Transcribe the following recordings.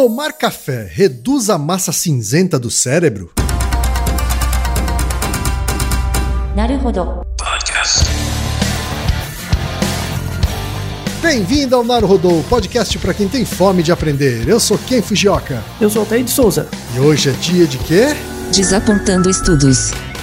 Tomar café reduz a massa cinzenta do cérebro? Naruhodo. Bem-vindo ao Naruhodo, podcast para quem tem fome de aprender. Eu sou Ken Fujioka. Eu sou Altair de Souza. E hoje é dia de quê? Desapontando estudos.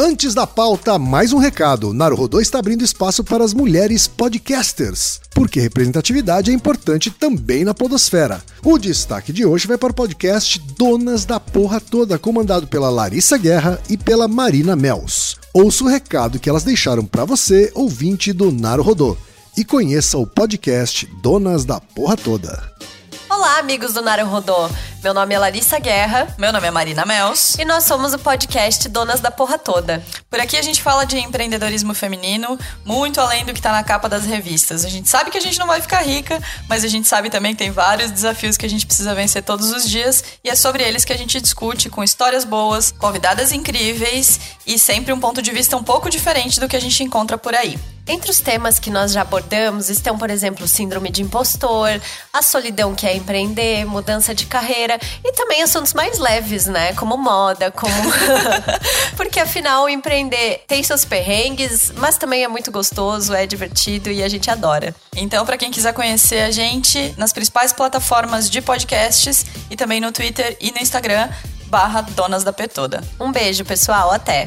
Antes da pauta, mais um recado. Naruhodô está abrindo espaço para as mulheres podcasters, porque representatividade é importante também na podosfera. O destaque de hoje vai para o podcast Donas da Porra Toda, comandado pela Larissa Guerra e pela Marina Mels. Ouça o recado que elas deixaram para você, ouvinte do Naruhodô, e conheça o podcast Donas da Porra Toda. Olá, amigos do Naruhodô. Meu nome é Larissa Guerra. Meu nome é Marina Mels. E nós somos o podcast Donas da Porra Toda. Por aqui a gente fala de empreendedorismo feminino, muito além do que tá na capa das revistas. A gente sabe que a gente não vai ficar rica, mas a gente sabe também que tem vários desafios que a gente precisa vencer todos os dias. E é sobre eles que a gente discute com histórias boas, convidadas incríveis e sempre um ponto de vista um pouco diferente do que a gente encontra por aí. Entre os temas que nós já abordamos estão, por exemplo, o síndrome de impostor, a solidão que é empreender, mudança de carreira e também assuntos mais leves, né? Como moda, como. Porque afinal, empreender tem seus perrengues, mas também é muito gostoso, é divertido e a gente adora. Então, para quem quiser conhecer a gente nas principais plataformas de podcasts e também no Twitter e no Instagram, barra Donas da Petoda. Um beijo, pessoal. Até!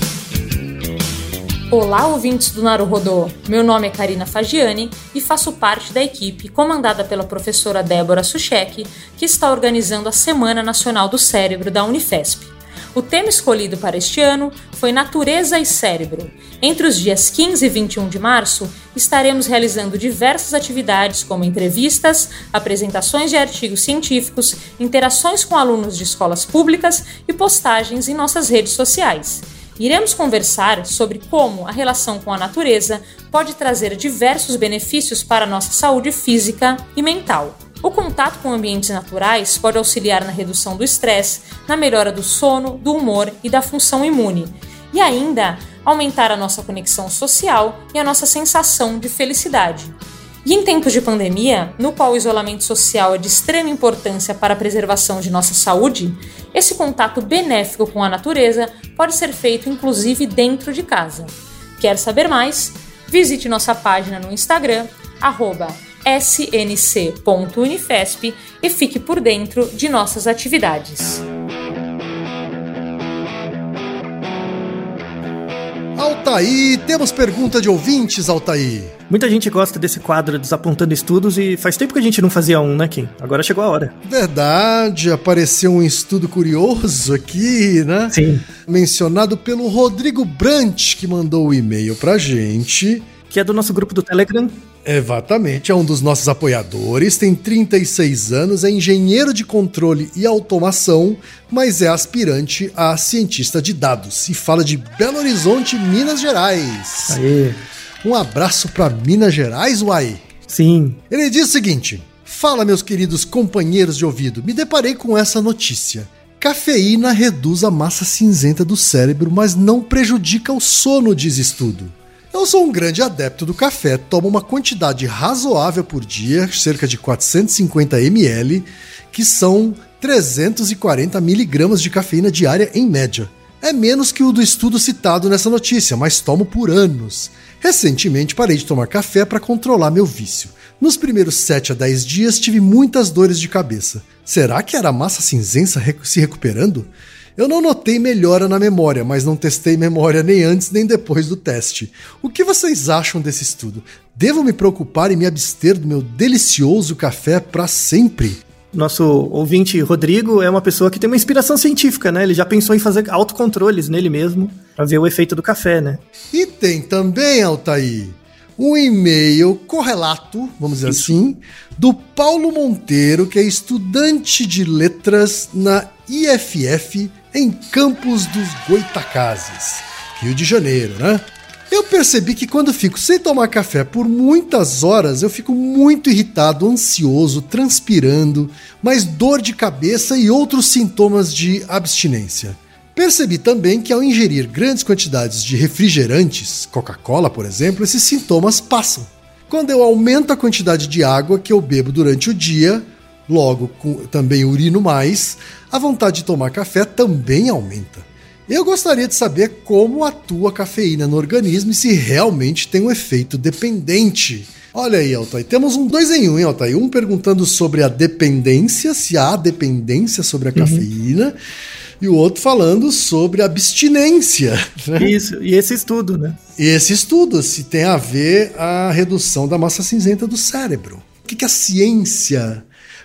Olá, ouvintes do Naruhodô! Meu nome é Karina Fagiani e faço parte da equipe comandada pela professora Débora Suchek, que está organizando a Semana Nacional do Cérebro da Unifesp. O tema escolhido para este ano foi Natureza e Cérebro. Entre os dias 15 e 21 de março, estaremos realizando diversas atividades como entrevistas, apresentações de artigos científicos, interações com alunos de escolas públicas e postagens em nossas redes sociais. Iremos conversar sobre como a relação com a natureza pode trazer diversos benefícios para a nossa saúde física e mental. O contato com ambientes naturais pode auxiliar na redução do estresse, na melhora do sono, do humor e da função imune, e ainda aumentar a nossa conexão social e a nossa sensação de felicidade. E em tempos de pandemia, no qual o isolamento social é de extrema importância para a preservação de nossa saúde, esse contato benéfico com a natureza pode ser feito inclusive dentro de casa. Quer saber mais? Visite nossa página no Instagram, snc.unifesp e fique por dentro de nossas atividades. Altaí, temos pergunta de ouvintes, Altaí. Muita gente gosta desse quadro Desapontando Estudos e faz tempo que a gente não fazia um, né, Kim? Agora chegou a hora. Verdade, apareceu um estudo curioso aqui, né? Sim. Mencionado pelo Rodrigo Brant, que mandou o e-mail pra gente. Que é do nosso grupo do Telegram. Exatamente, é um dos nossos apoiadores, tem 36 anos, é engenheiro de controle e automação, mas é aspirante a cientista de dados e fala de Belo Horizonte, Minas Gerais. Aê. Um abraço para Minas Gerais, uai. Sim. Ele diz o seguinte: Fala, meus queridos companheiros de ouvido, me deparei com essa notícia. Cafeína reduz a massa cinzenta do cérebro, mas não prejudica o sono, diz estudo. Eu sou um grande adepto do café, tomo uma quantidade razoável por dia, cerca de 450 ml, que são 340 miligramas de cafeína diária em média. É menos que o do estudo citado nessa notícia, mas tomo por anos. Recentemente parei de tomar café para controlar meu vício. Nos primeiros 7 a 10 dias tive muitas dores de cabeça. Será que era a massa cinzenta se recuperando? Eu não notei melhora na memória, mas não testei memória nem antes nem depois do teste. O que vocês acham desse estudo? Devo me preocupar e me abster do meu delicioso café para sempre? Nosso ouvinte Rodrigo é uma pessoa que tem uma inspiração científica, né? Ele já pensou em fazer autocontroles nele mesmo para ver o efeito do café, né? E tem também, Altair, um e-mail correlato, vamos dizer Isso. assim, do Paulo Monteiro, que é estudante de letras na IFF em Campos dos Goitacazes, Rio de Janeiro, né? Eu percebi que quando fico sem tomar café por muitas horas, eu fico muito irritado, ansioso, transpirando, mais dor de cabeça e outros sintomas de abstinência. Percebi também que ao ingerir grandes quantidades de refrigerantes, Coca-Cola, por exemplo, esses sintomas passam. Quando eu aumento a quantidade de água que eu bebo durante o dia, logo também urino mais, a vontade de tomar café também aumenta. Eu gostaria de saber como atua a cafeína no organismo e se realmente tem um efeito dependente. Olha aí, Altair, temos um dois em um, hein, Altair? Um perguntando sobre a dependência, se há dependência sobre a cafeína, e o outro falando sobre a abstinência. né? Isso, e esse estudo, né? E esse estudo se tem a ver a redução da massa cinzenta do cérebro. O que, que a ciência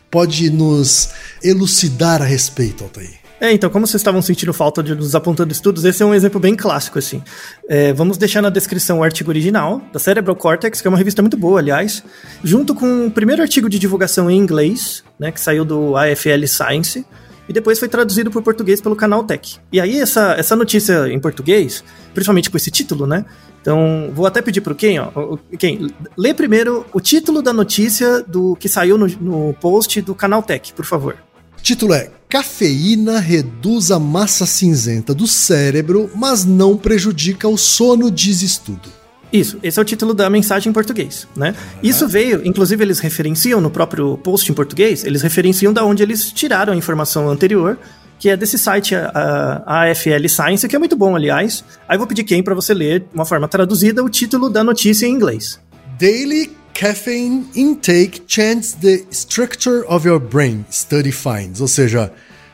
pode nos elucidar a respeito, Altair? É, então, como vocês estavam sentindo falta de nos apontando estudos, esse é um exemplo bem clássico, assim. É, vamos deixar na descrição o artigo original, da Cerebral Cortex, que é uma revista muito boa, aliás, junto com o primeiro artigo de divulgação em inglês, né, que saiu do AFL Science, e depois foi traduzido para o português pelo canal Tech. E aí, essa, essa notícia em português, principalmente com esse título, né? Então, vou até pedir para o Ken, ó, Ken, lê primeiro o título da notícia do que saiu no, no post do canal Tech, por favor. Título é Cafeína reduz a massa cinzenta do cérebro, mas não prejudica o sono, diz estudo. Isso, esse é o título da mensagem em português, né? Isso veio, inclusive eles referenciam no próprio post em português, eles referenciam da onde eles tiraram a informação anterior, que é desse site a, a AFL Science, que é muito bom, aliás. Aí eu vou pedir quem para você ler, de uma forma traduzida, o título da notícia em inglês. Daily caffeine intake changes the structure of your brain, study finds. Ou seja,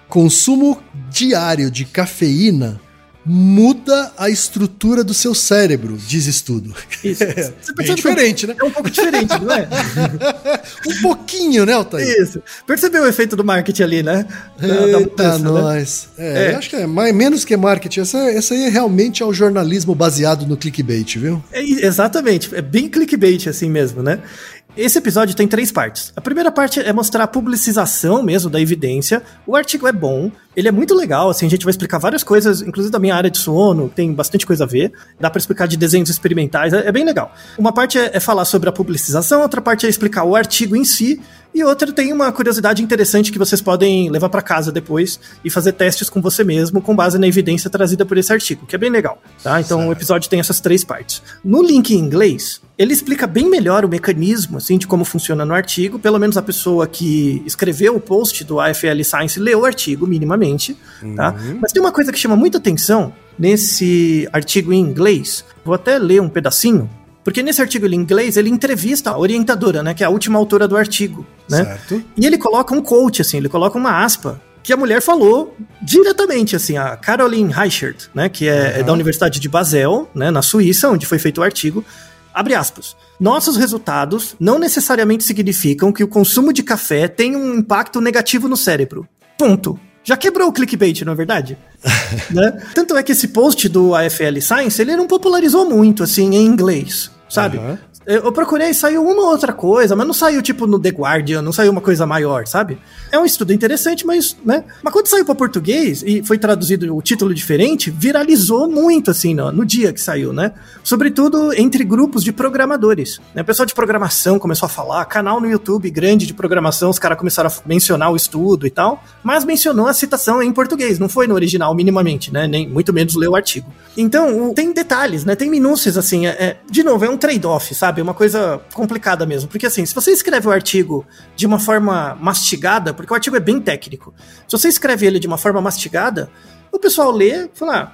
consumo diário de cafeína muda a estrutura do seu cérebro, diz estudo. Isso. É, bem diferente, né? É um pouco diferente, não é? Um pouquinho, né, Altair? Isso. Percebeu o efeito do marketing ali, né? Da- da Eita, mudança, né? nós. É, É. eu acho que é mais, menos que marketing. Essa, essa aí é realmente é o jornalismo baseado no clickbait, viu? É, exatamente, é bem clickbait assim mesmo, né? Esse episódio tem três partes. A primeira parte é mostrar a publicização mesmo da evidência. O artigo é bom, ele é muito legal, assim, a gente vai explicar várias coisas, inclusive da minha área de sono, tem bastante coisa a ver. Dá para explicar de desenhos experimentais, é, é bem legal. Uma parte é, é falar sobre a publicização, outra parte é explicar o artigo em si, e outra tem uma curiosidade interessante que vocês podem levar para casa depois e fazer testes com você mesmo com base na evidência trazida por esse artigo, que é bem legal, tá? Então certo. o episódio tem essas três partes. No link em inglês, ele explica bem melhor o mecanismo, assim, de como funciona no artigo. Pelo menos a pessoa que escreveu o post do AFL Science leu o artigo minimamente, tá? uhum. tá? Mas tem uma coisa que chama muita atenção nesse artigo em inglês. Vou até ler um pedacinho porque nesse artigo em inglês, ele entrevista a orientadora, né? Que é a última autora do artigo, né? Certo. E ele coloca um quote, assim, ele coloca uma aspa que a mulher falou diretamente, assim, a Caroline Reichert, né? Que é, uhum. é da Universidade de Basel, né? Na Suíça, onde foi feito o artigo. Abre aspas. Nossos resultados não necessariamente significam que o consumo de café tem um impacto negativo no cérebro. Ponto. Já quebrou o clickbait, não é verdade? né? Tanto é que esse post do AFL Science, ele não popularizou muito, assim, em inglês, sabe? Uhum. Eu procurei, saiu uma outra coisa, mas não saiu tipo no The Guardian, não saiu uma coisa maior, sabe? É um estudo interessante, mas, né? Mas quando saiu para português e foi traduzido o título diferente, viralizou muito, assim, no, no, dia que saiu, né? Sobretudo entre grupos de programadores. Né? O pessoal de programação começou a falar, canal no YouTube grande de programação, os caras começaram a mencionar o estudo e tal, mas mencionou a citação em português, não foi no original minimamente, né? Nem muito menos leu o artigo. Então, tem detalhes, né? Tem minúcias, assim, é, é, de novo, é um trade-off, sabe? É uma coisa complicada mesmo. Porque assim, se você escreve o artigo de uma forma mastigada, porque o artigo é bem técnico, se você escreve ele de uma forma mastigada, o pessoal lê e fala, ah,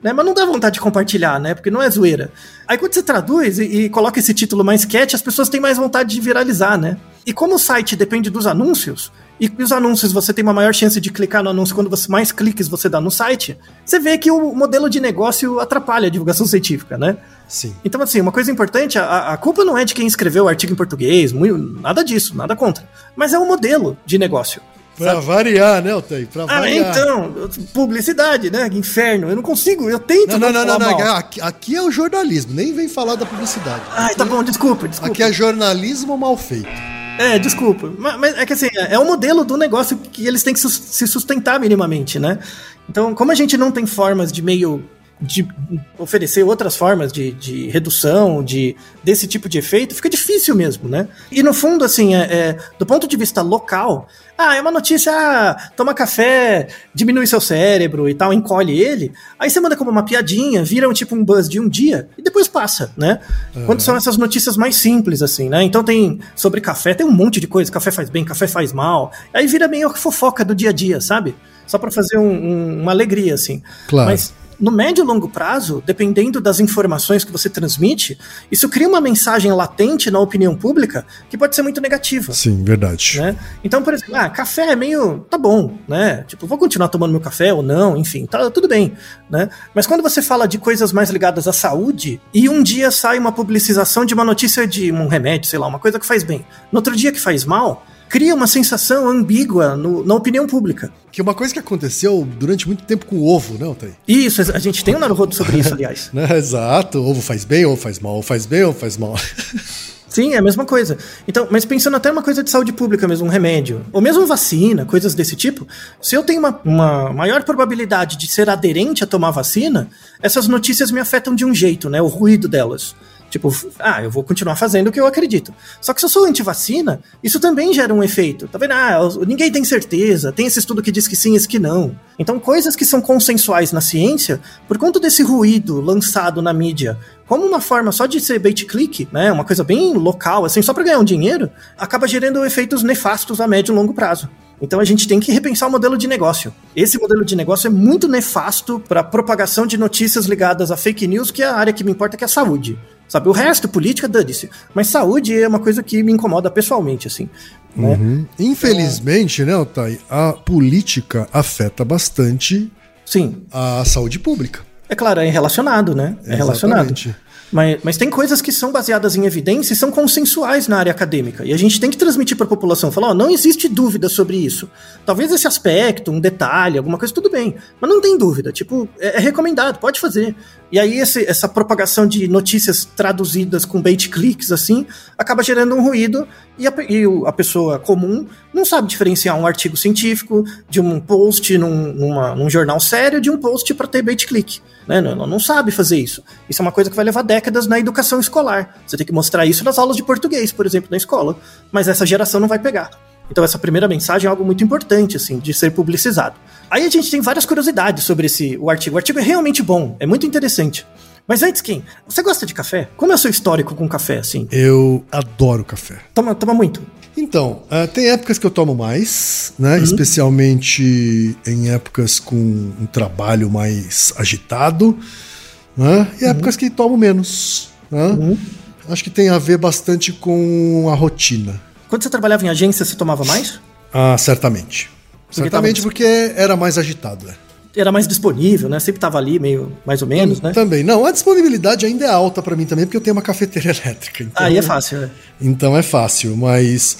né? Mas não dá vontade de compartilhar, né? Porque não é zoeira. Aí quando você traduz e, e coloca esse título mais catchy, as pessoas têm mais vontade de viralizar, né? E como o site depende dos anúncios, e os anúncios você tem uma maior chance de clicar no anúncio quando você mais cliques você dá no site, você vê que o modelo de negócio atrapalha a divulgação científica, né? Sim. Então, assim, uma coisa importante, a, a culpa não é de quem escreveu o artigo em português, muito, nada disso, nada contra. Mas é o modelo de negócio. Pra sabe? variar, né, Otay? Pra ah, variar. então, publicidade, né? Inferno. Eu não consigo, eu tento. Não, não, não, não, não. Aqui, aqui, é o jornalismo, nem vem falar da publicidade. Ai, tá bom, desculpa, desculpa. Aqui é jornalismo mal feito. É, desculpa. Mas, mas, é que assim, é o modelo do negócio que eles têm que se sustentar minimamente, né? Então, como a gente não tem formas de meio de oferecer outras formas de, de redução de desse tipo de efeito, fica difícil mesmo, né? E no fundo, assim, é, é do ponto de vista local, ah, é uma notícia, ah, toma café, diminui seu cérebro e tal, encolhe ele. Aí você manda como uma piadinha, vira um tipo um buzz de um dia e depois passa, né? Uhum. Quando são essas notícias mais simples, assim, né? Então tem sobre café, tem um monte de coisa, café faz bem, café faz mal. Aí vira meio fofoca do dia a dia, sabe? Só para fazer um, um, uma alegria, assim. Claro. Mas no médio e longo prazo, dependendo das informações que você transmite, isso cria uma mensagem latente na opinião pública que pode ser muito negativa. Sim, verdade. Né? Então, por exemplo, ah, café é meio. tá bom, né? Tipo, vou continuar tomando meu café ou não, enfim, tá tudo bem, né? Mas quando você fala de coisas mais ligadas à saúde e um dia sai uma publicização de uma notícia de um remédio, sei lá, uma coisa que faz bem, no outro dia que faz mal, cria uma sensação ambígua no, na opinião pública. Que é uma coisa que aconteceu durante muito tempo com o ovo, né, Otay? Isso, a gente tem um Naruhodo sobre isso, aliás. né, exato, ovo faz bem ou faz mal, ou faz bem ou faz mal. Sim, é a mesma coisa. Então, mas pensando até uma coisa de saúde pública mesmo, um remédio, ou mesmo vacina, coisas desse tipo, se eu tenho uma, uma maior probabilidade de ser aderente a tomar vacina, essas notícias me afetam de um jeito, né? O ruído delas. Tipo, ah, eu vou continuar fazendo o que eu acredito. Só que se eu sou anti-vacina, isso também gera um efeito. Tá vendo? Ah, ninguém tem certeza. Tem esse estudo que diz que sim, esse que não. Então, coisas que são consensuais na ciência, por conta desse ruído lançado na mídia, como uma forma só de ser bait-click, né, uma coisa bem local, assim, só para ganhar um dinheiro, acaba gerando efeitos nefastos a médio e longo prazo. Então a gente tem que repensar o modelo de negócio. Esse modelo de negócio é muito nefasto para propagação de notícias ligadas a fake news, que é a área que me importa, que é a saúde. Sabe, o resto, política, dane-se. Mas saúde é uma coisa que me incomoda pessoalmente, assim. Né? Uhum. Infelizmente, né, Otay, a política afeta bastante Sim. a saúde pública. É claro, é relacionado, né? É relacionado. Mas, mas tem coisas que são baseadas em evidência e são consensuais na área acadêmica. E a gente tem que transmitir para a população, falar, ó, não existe dúvida sobre isso. Talvez esse aspecto, um detalhe, alguma coisa, tudo bem. Mas não tem dúvida. Tipo, é, é recomendado, pode fazer. E aí esse, essa propagação de notícias traduzidas com bait clicks assim acaba gerando um ruído e a, e a pessoa comum não sabe diferenciar um artigo científico de um post num, numa, num jornal sério de um post para ter bait click. Né? Não, não sabe fazer isso. Isso é uma coisa que vai levar décadas na educação escolar. Você tem que mostrar isso nas aulas de português, por exemplo, na escola. Mas essa geração não vai pegar. Então essa primeira mensagem é algo muito importante, assim, de ser publicizado. Aí a gente tem várias curiosidades sobre esse o artigo. O artigo é realmente bom, é muito interessante. Mas antes, Kim, você gosta de café? Como é o seu histórico com café, assim? Eu adoro café. Toma, toma muito. Então, uh, tem épocas que eu tomo mais, né? Uhum. Especialmente em épocas com um trabalho mais agitado, né? E uhum. épocas que tomo menos. Né? Uhum. Acho que tem a ver bastante com a rotina. Quando você trabalhava em agência, você tomava mais? Ah, certamente. Porque certamente tava... porque era mais agitado, né? Era mais disponível, né? Sempre tava ali, meio mais ou menos, né? Também. Não, a disponibilidade ainda é alta para mim também, porque eu tenho uma cafeteira elétrica. Então, Aí é fácil, né? Então é fácil, mas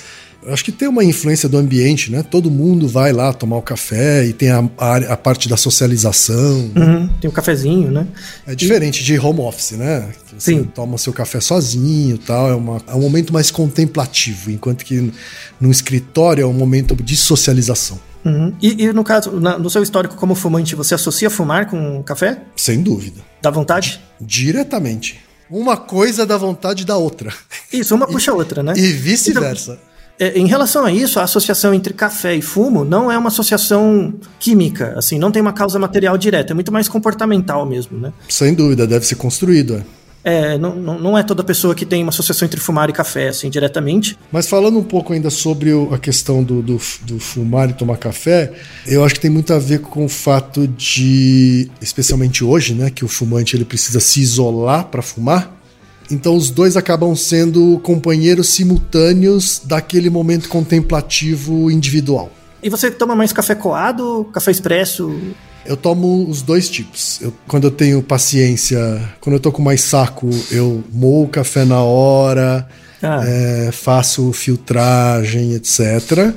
acho que tem uma influência do ambiente, né? Todo mundo vai lá tomar o café e tem a, a, a parte da socialização. Uhum, tem o cafezinho, né? É diferente e... de home office, né? Você Sim. toma seu café sozinho tal. É, uma, é um momento mais contemplativo, enquanto que no escritório é um momento de socialização. Uhum. E, e, no caso, na, no seu histórico como fumante, você associa fumar com café? Sem dúvida. Dá vontade? Diretamente. Uma coisa dá vontade da outra. Isso, uma puxa a outra, né? E vice-versa. É, em relação a isso, a associação entre café e fumo não é uma associação química, assim, não tem uma causa material direta, é muito mais comportamental mesmo, né? Sem dúvida, deve ser construído. É. É, não, não é toda pessoa que tem uma associação entre fumar e café, assim, diretamente. Mas falando um pouco ainda sobre a questão do, do, do, fumar e tomar café, eu acho que tem muito a ver com o fato de, especialmente hoje, né, que o fumante ele precisa se isolar para fumar. Então os dois acabam sendo companheiros simultâneos daquele momento contemplativo individual. E você toma mais café coado, café expresso? Eu tomo os dois tipos. Eu, quando eu tenho paciência, quando eu tô com mais saco, eu moo o café na hora, ah. é, faço filtragem, etc.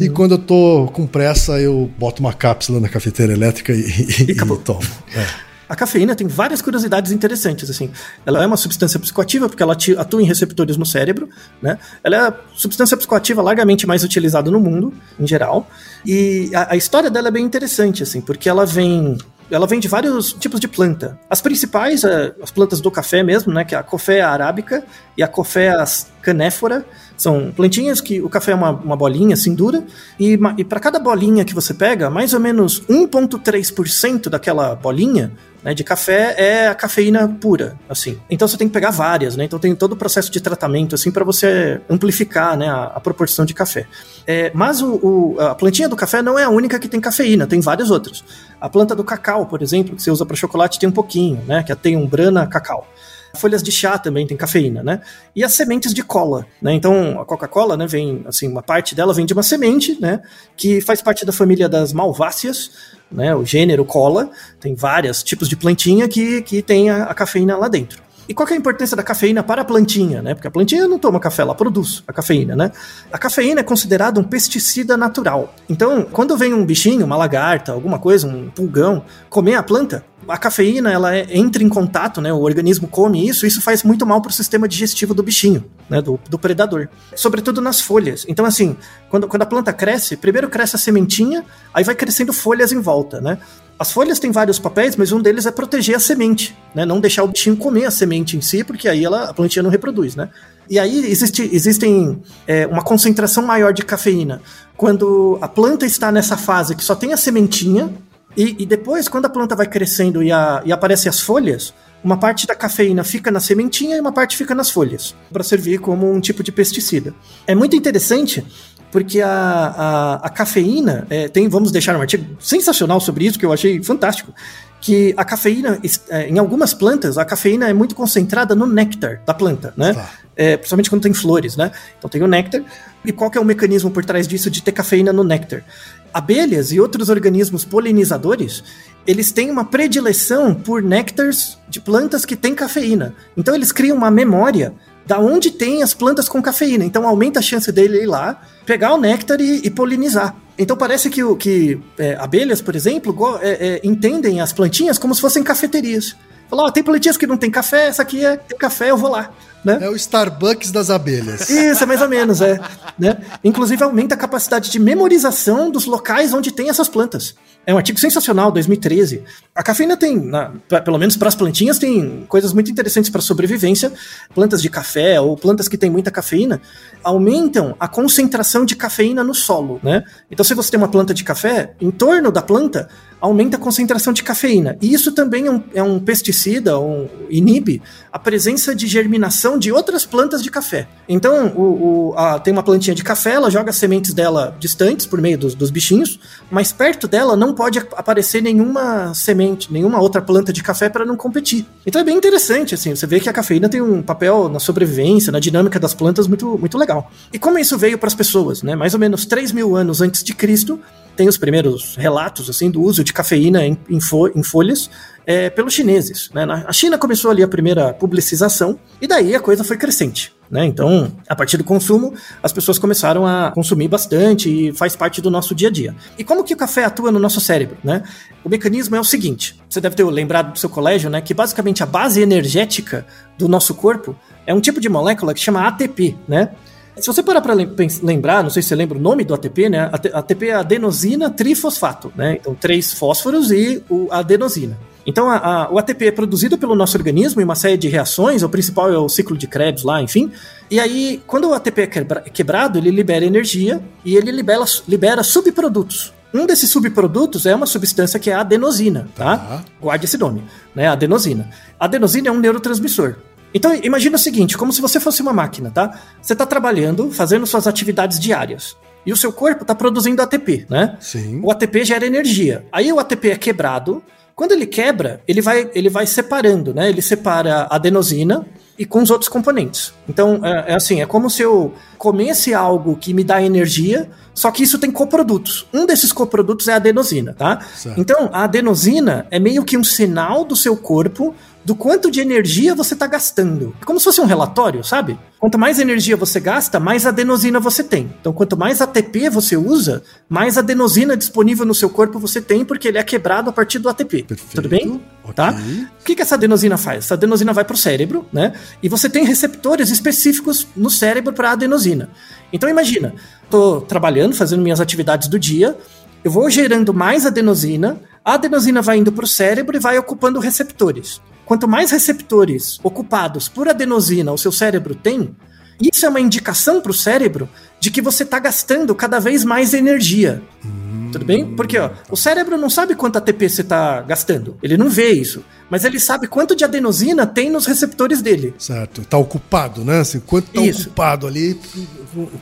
E uhum. quando eu tô com pressa, eu boto uma cápsula na cafeteira elétrica e, e, e, e tomo. É. A cafeína tem várias curiosidades interessantes, assim. Ela é uma substância psicoativa porque ela atua em receptores no cérebro, né? Ela é a substância psicoativa largamente mais utilizada no mundo, em geral. E a, a história dela é bem interessante, assim, porque ela vem ela vem de vários tipos de planta. As principais, é, as plantas do café mesmo, né, que é a Coffea arábica e a Coffea canéfora, são plantinhas que o café é uma, uma bolinha assim dura, e, e para cada bolinha que você pega, mais ou menos 1,3% daquela bolinha né, de café é a cafeína pura, assim. Então você tem que pegar várias, né? Então tem todo o processo de tratamento, assim, para você amplificar, né, a, a proporção de café. É, mas o, o, a plantinha do café não é a única que tem cafeína, tem várias outras. A planta do cacau, por exemplo, que você usa para chocolate, tem um pouquinho, né? Que é tem um brana cacau. Folhas de chá também tem cafeína, né? E as sementes de cola, né? Então, a Coca-Cola, né, vem, assim, uma parte dela vem de uma semente, né, que faz parte da família das malváceas, né, o gênero cola, tem vários tipos de plantinha que, que tem a, a cafeína lá dentro. E qual é a importância da cafeína para a plantinha, né? Porque a plantinha não toma café, ela produz a cafeína, né? A cafeína é considerada um pesticida natural. Então, quando vem um bichinho, uma lagarta, alguma coisa, um pulgão, comer a planta, a cafeína ela é, entra em contato, né? O organismo come isso, isso faz muito mal para o sistema digestivo do bichinho, né? Do, do, predador. Sobretudo nas folhas. Então, assim, quando, quando a planta cresce, primeiro cresce a sementinha, aí vai crescendo folhas em volta, né? As folhas têm vários papéis, mas um deles é proteger a semente, né? Não deixar o bichinho comer a semente em si, porque aí ela, a plantinha não reproduz, né? E aí existe existem é, uma concentração maior de cafeína quando a planta está nessa fase que só tem a sementinha, e, e depois, quando a planta vai crescendo e, a, e aparecem as folhas, uma parte da cafeína fica na sementinha e uma parte fica nas folhas, para servir como um tipo de pesticida. É muito interessante porque a, a, a cafeína, é, tem, vamos deixar um artigo sensacional sobre isso, que eu achei fantástico, que a cafeína, é, em algumas plantas, a cafeína é muito concentrada no néctar da planta, né? Tá. É, principalmente quando tem flores, né? Então tem o néctar. E qual que é o mecanismo por trás disso de ter cafeína no néctar? Abelhas e outros organismos polinizadores, eles têm uma predileção por néctares de plantas que têm cafeína. Então eles criam uma memória da onde tem as plantas com cafeína. Então aumenta a chance dele ir lá, pegar o néctar e, e polinizar. Então parece que, que é, abelhas, por exemplo, é, é, entendem as plantinhas como se fossem cafeterias. Fala, ó, tem plantinhas que não tem café, essa aqui é, tem café, eu vou lá. Né? É o Starbucks das abelhas. Isso, é mais ou menos, é. Né? Inclusive aumenta a capacidade de memorização dos locais onde tem essas plantas. É um artigo sensacional, 2013. A cafeína tem, na, pelo menos para as plantinhas, tem coisas muito interessantes para sobrevivência. Plantas de café ou plantas que têm muita cafeína aumentam a concentração de cafeína no solo, né? Então, se você tem uma planta de café, em torno da planta aumenta a concentração de cafeína. E isso também é um, é um pesticida, um, inibe a presença de germinação de outras plantas de café. Então, o, o, a, tem uma plantinha de café, ela joga as sementes dela distantes por meio dos, dos bichinhos, mas perto dela não pode aparecer nenhuma semente, nenhuma outra planta de café para não competir. Então é bem interessante, assim, você vê que a cafeína tem um papel na sobrevivência, na dinâmica das plantas muito, muito legal. E como isso veio para as pessoas, né? Mais ou menos 3 mil anos antes de Cristo, tem os primeiros relatos assim do uso de cafeína em, em, fo em folhas é, pelos chineses. Né? A China começou ali a primeira publicização e daí a coisa foi crescente. Né? Então, a partir do consumo, as pessoas começaram a consumir bastante e faz parte do nosso dia a dia. E como que o café atua no nosso cérebro? Né? O mecanismo é o seguinte: você deve ter lembrado do seu colégio, né? Que basicamente a base energética do nosso corpo é um tipo de molécula que chama ATP, né? Se você parar para lembrar, não sei se você lembra o nome do ATP, né? ATP é adenosina trifosfato, né? Então, três fósforos e o adenosina. Então, a, a, o ATP é produzido pelo nosso organismo em uma série de reações, o principal é o ciclo de Krebs lá, enfim. E aí, quando o ATP é quebra, quebrado, ele libera energia e ele libera, libera subprodutos. Um desses subprodutos é uma substância que é a adenosina, tá? tá? Guarde esse nome, né? Adenosina. A adenosina é um neurotransmissor. Então, imagina o seguinte, como se você fosse uma máquina, tá? Você está trabalhando, fazendo suas atividades diárias. E o seu corpo está produzindo ATP, né? Sim. O ATP gera energia. Aí o ATP é quebrado. Quando ele quebra, ele vai, ele vai separando, né? Ele separa a adenosina e com os outros componentes. Então, é, é, assim, é como se eu comesse algo que me dá energia, só que isso tem coprodutos. Um desses coprodutos é a adenosina, tá? Certo. Então, a adenosina é meio que um sinal do seu corpo do quanto de energia você está gastando. É como se fosse um relatório, sabe? Quanto mais energia você gasta, mais adenosina você tem. Então, quanto mais ATP você usa, mais adenosina disponível no seu corpo você tem, porque ele é quebrado a partir do ATP. Perfeito. Tudo bem? Okay. Tá? O que, que essa adenosina faz? Essa adenosina vai para o cérebro, né? E você tem receptores específicos no cérebro para adenosina. Então, imagina, estou trabalhando, fazendo minhas atividades do dia, eu vou gerando mais adenosina, a adenosina vai indo para o cérebro e vai ocupando receptores. Quanto mais receptores ocupados por adenosina o seu cérebro tem, isso é uma indicação para o cérebro de que você está gastando cada vez mais energia. Hum, Tudo bem? Porque ó, o cérebro não sabe quanto ATP você está gastando. Ele não vê isso. Mas ele sabe quanto de adenosina tem nos receptores dele. Certo. Está ocupado, né? Assim, quanto está ocupado ali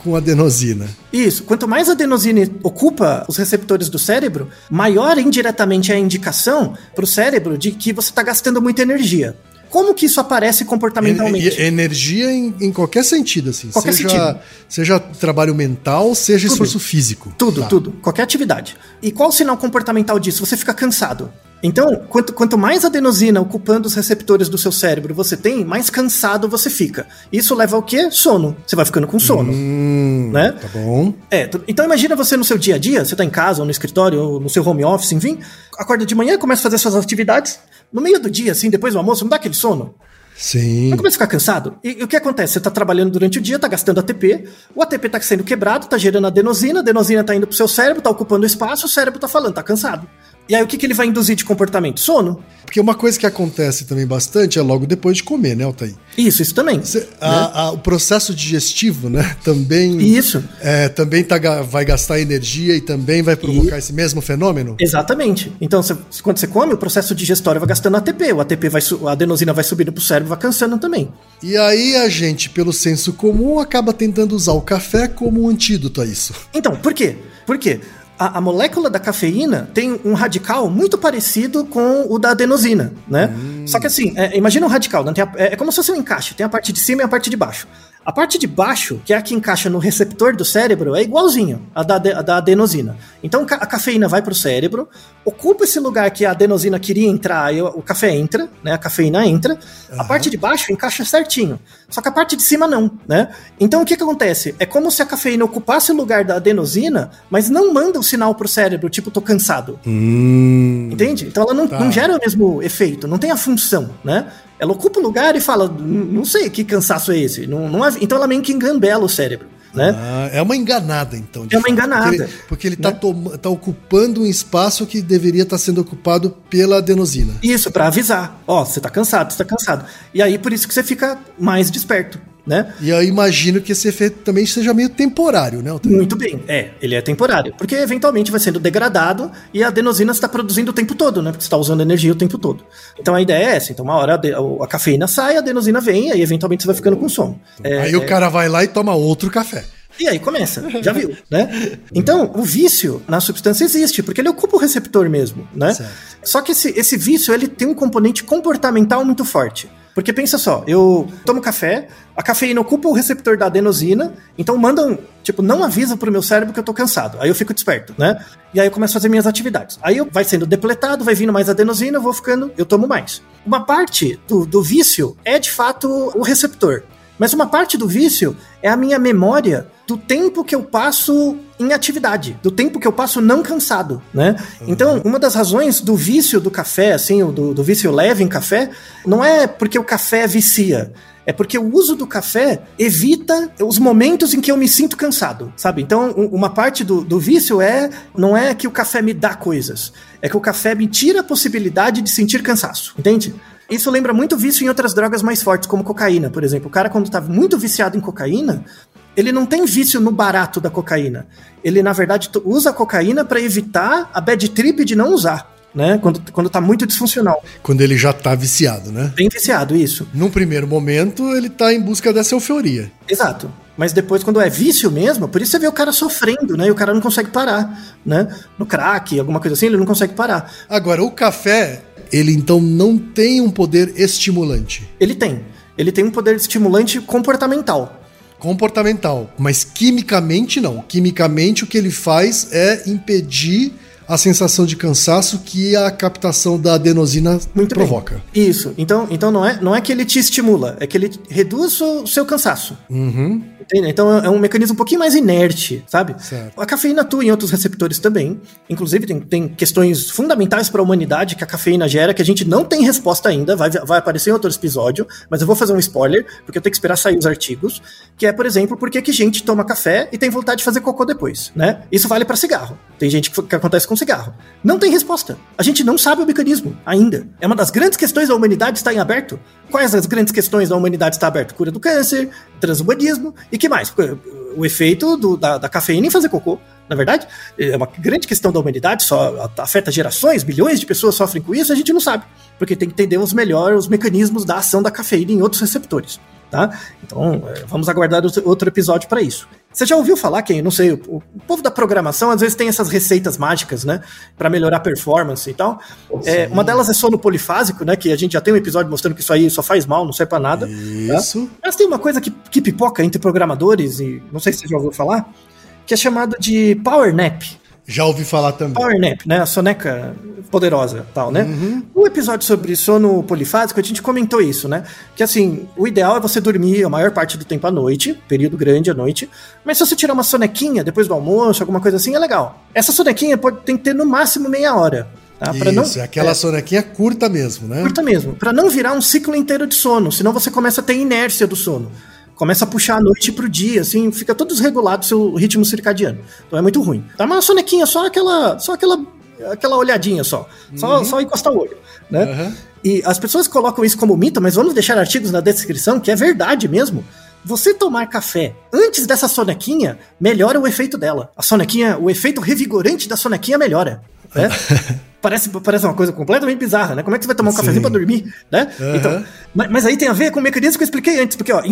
com, adenosina. Isso. Quanto mais adenosina ocupa os receptores do cérebro, maior indiretamente é a indicação para o cérebro de que você está gastando muita energia. Como que isso aparece comportamentalmente? energia em, em, qualquer sentido, assim. Qualquer seja, sentido. seja trabalho mental, seja tudo. esforço físico. Tudo, tá. tudo. Qualquer atividade. E qual o sinal comportamental disso? Você fica cansado. Então, quanto, quanto mais adenosina ocupando os receptores do seu cérebro você tem, mais cansado você fica. Isso leva ao quê? Sono. Você vai ficando com sono. Hum, né? Tá bom. É, então imagina você no seu dia a dia, você tá em casa, ou no escritório, ou no seu home office, enfim, acorda de manhã, começa a fazer suas atividades. No meio do dia, assim, depois do almoço, não dá aquele sono? Sim. Não começa a ficar cansado? E, e, o que acontece? Você está trabalhando durante o dia, está gastando ATP, o ATP está sendo quebrado, está gerando adenosina, a adenosina está indo para o seu cérebro, está ocupando espaço, o cérebro está falando, está cansado. E aí o que, que ele vai induzir de comportamento? Sono. Porque uma coisa que acontece também bastante é logo depois de comer, né, Altair? Isso, isso também. Cê, né? a, a, o processo digestivo, né, também... Isso. É, também tá, vai gastar energia e também vai provocar e... esse mesmo fenômeno? Exatamente. Então, cê, quando você come, o processo digestório vai gastando ATP, o ATP vai, a adenosina vai subindo pro cérebro, vai cansando também. E aí a gente, pelo senso comum, acaba tentando usar o café como um antídoto a isso. Então, por quê? Por quê? A, a, molécula da cafeína tem um radical muito parecido com o da adenosina, né? Hum. Só que assim, é, imagina um radical, né? a, é, é, como se fosse um encaixe, tem a parte de cima e a parte de baixo. A parte de baixo, que é a que encaixa no receptor do cérebro, é igualzinho a da, a da adenosina. Então a cafeína vai para o cérebro, ocupa esse lugar que a adenosina queria entrar, e o café entra, né? A cafeína entra. Uhum. A parte de baixo encaixa certinho. Só que a parte de cima não, né? Então o que, que acontece? É como se a cafeína ocupasse o lugar da adenosina, mas não manda o sinal pro cérebro, tipo, tô cansado. Hum, Entende? Então ela não, tá. não gera o mesmo efeito, não tem a função, né? Ela ocupa o lugar e fala, não sei que cansaço é esse. Não, não há- então ela meio que engambela o cérebro, né? Ah, é uma enganada, então. É uma fato. enganada, Porque ele, porque ele tá, né? toma- tá ocupando um espaço que deveria estar sendo ocupado pela adenosina. Isso, pra avisar. Ó, você tá cansado, você tá cansado. E aí por isso que você fica mais desperto, né? E eu imagino que esse efeito também seja meio temporário, né? Muito bem. É, ele é temporário. Porque eventualmente vai sendo degradado e a adenosina está produzindo o tempo todo, né? Porque você está usando energia o tempo todo. Então a ideia é essa. Então, uma hora a, de- a cafeína sai, a adenosina vem, e aí eventualmente você vai ficando com sono. É, Aí o cara vai lá e toma outro café. E aí começa, já viu, né? Então, o vício na substância existe, porque ele ocupa o receptor mesmo, né? Certo. Só que esse, esse vício, ele tem um componente comportamental muito forte. Porque pensa só, eu tomo café, a cafeína ocupa o receptor da adenosina, então mandam, tipo, não avisa pro meu cérebro que eu tô cansado. Aí eu fico desperto, né? E aí eu começo a fazer minhas atividades. Aí eu, vai sendo depletado, vai vindo mais adenosina, eu vou ficando, eu tomo mais. Uma parte do, do vício é de fato o receptor. Mas uma parte do vício é a minha memória do tempo que eu passo em atividade, do tempo que eu passo não cansado, né? Então, uma das razões do vício do café, assim, do, do vício leve em café, não é porque o café vicia. É porque o uso do café evita os momentos em que eu me sinto cansado, sabe? Então, uma parte do, do vício é não é que o café me dá coisas, é que o café me tira a possibilidade de sentir cansaço, entende? Isso lembra muito vício em outras drogas mais fortes, como cocaína, por exemplo. O cara, quando tá muito viciado em cocaína, ele não tem vício no barato da cocaína. Ele, na verdade, usa a cocaína para evitar a bad trip de não usar, né? Quando, quando tá muito disfuncional. Quando ele já tá viciado, né? Bem viciado, isso. Num primeiro momento, ele tá em busca dessa euforia. Exato. Mas depois, quando é vício mesmo, por isso você vê o cara sofrendo, né? E o cara não consegue parar, né? No crack, alguma coisa assim, ele não consegue parar. Agora, o café, ele então não tem um poder estimulante. Ele tem. Ele tem um poder estimulante comportamental. Comportamental, mas quimicamente não. Quimicamente o que ele faz é impedir a sensação de cansaço que a captação da adenosina Muito provoca. bem. Isso. Então, então não, é, não é que ele te estimula, é que ele reduz o seu cansaço. Uhum. Então é um mecanismo um pouquinho mais inerte, sabe? Certo. A cafeína atua em outros receptores também. Inclusive, tem, tem questões fundamentais para a humanidade que a cafeína gera, que a gente não tem resposta ainda. Vai, vai aparecer em outro episódio, mas eu vou fazer um spoiler, porque eu tenho que esperar sair os artigos. Que é, por exemplo, por que que gente toma café e tem vontade de fazer cocô depois, né? Isso vale para cigarro. Tem gente que, que acontece com cigarro. Não tem resposta. A gente não sabe o mecanismo ainda. É uma das grandes questões da humanidade está em aberto. Quais as grandes questões da humanidade está aberto? Cura do câncer, transhumanismo e que mais? O efeito do- da, da cafeína em fazer cocô. Na verdade, é uma grande questão da humanidade, só afeta gerações, bilhões de pessoas sofrem com isso, a gente não sabe, porque tem que entender os melhor os mecanismos da ação da cafeína em outros receptores, tá? Então, é, vamos aguardar outro- outro episódio para isso. Você já ouviu falar, quem? Não sei, o, o povo da programação às vezes tem essas receitas mágicas, né? Para melhorar a performance e tal. É, uma delas é sono polifásico, né? Que a gente já tem um episódio mostrando que isso aí só faz mal, não serve pra nada. tá? Isso. Mas tem uma coisa que, que pipoca entre programadores, e não sei se você já ouviu falar, que é chamado de Power Nap. Já ouvi falar também. Power Nap, né? A soneca poderosa tal, né? No episódio sobre sono polifásico, a gente comentou isso, né? Que assim, o ideal é você dormir a maior parte do tempo à noite, período grande à noite, mas se você tirar uma sonequinha depois do almoço, alguma coisa assim, é legal. Essa sonequinha pode, tem que ter no máximo meia hora. Tá? Isso, não, é aquela é, sonequinha curta mesmo, né? curta mesmo. Pra não virar um ciclo inteiro de sono, senão você começa a ter inércia do sono. Começa a puxar a noite pro dia, assim, fica todo desregulado o seu ritmo circadiano. Então é muito ruim. Tá uma sonequinha, só aquela, só aquela, aquela olhadinha só. Só, só encostar o olho, né? Aham. E as pessoas colocam isso como mito, mas vamos deixar artigos na descrição que é verdade mesmo. Você tomar café antes dessa sonequinha melhora o efeito dela. A sonequinha, o efeito revigorante da sonequinha melhora. Né? parece, parece uma coisa completamente bizarra, né? Como é que você vai tomar um Sim. cafezinho pra dormir, né? Aham. Então, mas, mas aí tem a ver com o mecanismo que eu expliquei antes, porque ó,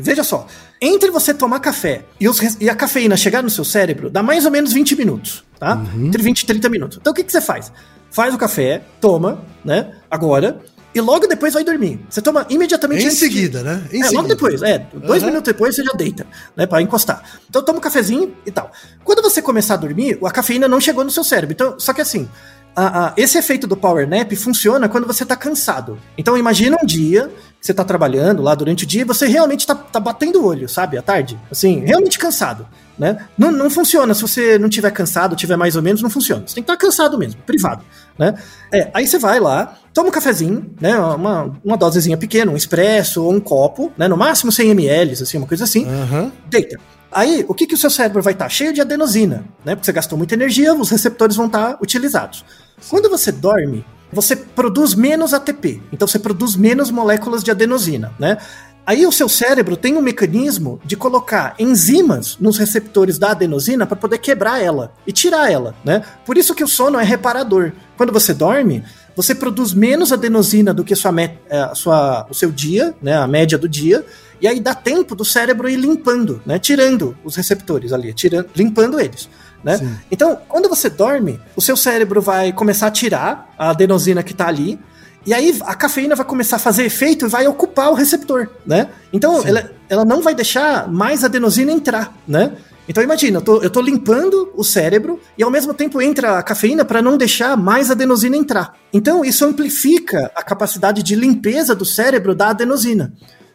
veja só, entre você tomar café e, os e a cafeína chegar no seu cérebro, dá mais ou menos 20 minutos, tá? Entre 20 e 30 minutos. Então o que, que você faz? Faz o café, toma, né? Agora, e logo depois vai dormir. Você toma imediatamente Em seguida, de... né? Em é, seguida. logo depois, é. Dois Aham. minutos depois você já deita, né? Pra encostar. Então toma um cafezinho e tal. Quando você começar a dormir, a cafeína não chegou no seu cérebro. Então, só que assim, a- a- esse efeito do power nap funciona quando você tá cansado. Então imagina um dia que você tá trabalhando lá durante o dia e você realmente tá, tá batendo o olho, sabe? À tarde. Assim, realmente cansado. Né? Não, não funciona. Se você não tiver cansado, tiver mais ou menos, não funciona. Você tem que estar cansado mesmo, privado. Né? É, aí você vai lá, toma um cafezinho, né? Uma, uma dosezinha pequena, um expresso ou um copo, né? No máximo 100 ml, assim, uma coisa assim Aham. deita. Aí, o que, que o seu cérebro vai estar? Cheio de adenosina, né? Porque você gastou muita energia, os receptores vão estar utilizados. Quando você dorme, você produz menos ATP, então você produz menos moléculas de adenosina, né? Aí o seu cérebro tem um mecanismo de colocar enzimas nos receptores da adenosina para poder quebrar ela e tirar ela, né? Por isso que o sono é reparador. Quando você dorme, você produz menos adenosina do que sua, é, sua- o seu dia, né? A média do dia. E aí dá tempo do cérebro ir limpando, né? Tirando os receptores ali, tirando, limpando eles. Né? Sim. Então, quando você dorme, o seu cérebro vai começar a tirar a adenosina que está ali, e aí a cafeína vai começar a fazer efeito e vai ocupar o receptor, né? Então, ela, ela não vai deixar mais adenosina entrar, né? Então imagina, eu tô, eu tô limpando o cérebro e ao mesmo tempo entra a cafeína para não deixar mais adenosina entrar. Então isso amplifica a capacidade de limpeza do cérebro da adenosina.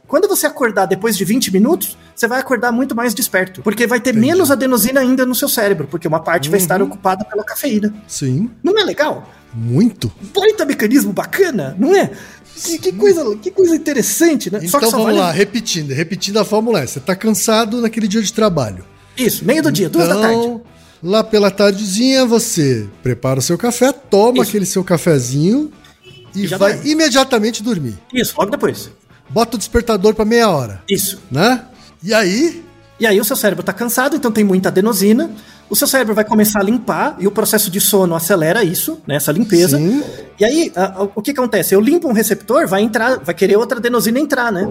Quando você acordar depois de 20 minutos, você vai acordar muito mais desperto, porque vai ter menos adenosina ainda no seu cérebro, porque uma parte vai estar ocupada pela cafeína. Sim. Não é legal? Muito. Baita mecanismo bacana, não é? Que, que coisa, que coisa interessante, né? Então vamos lá, repetindo, repetindo a fórmula é, Você tá cansado naquele dia de trabalho. Isso, meio do dia, duas da tarde. Então, lá pela tardezinha, você prepara o seu café, toma Isso. aquele seu cafezinho e E vai dorme. imediatamente dormir. Isso, logo depois. Bota o despertador pra meia hora, Isso. né? E aí, E aí o seu cérebro tá cansado, então tem muita adenosina. O seu cérebro vai começar a limpar e o processo de sono acelera isso, né, essa limpeza. Sim. E aí, a- a- o que acontece? Eu limpo um receptor, vai entrar, vai querer outra adenosina entrar, né?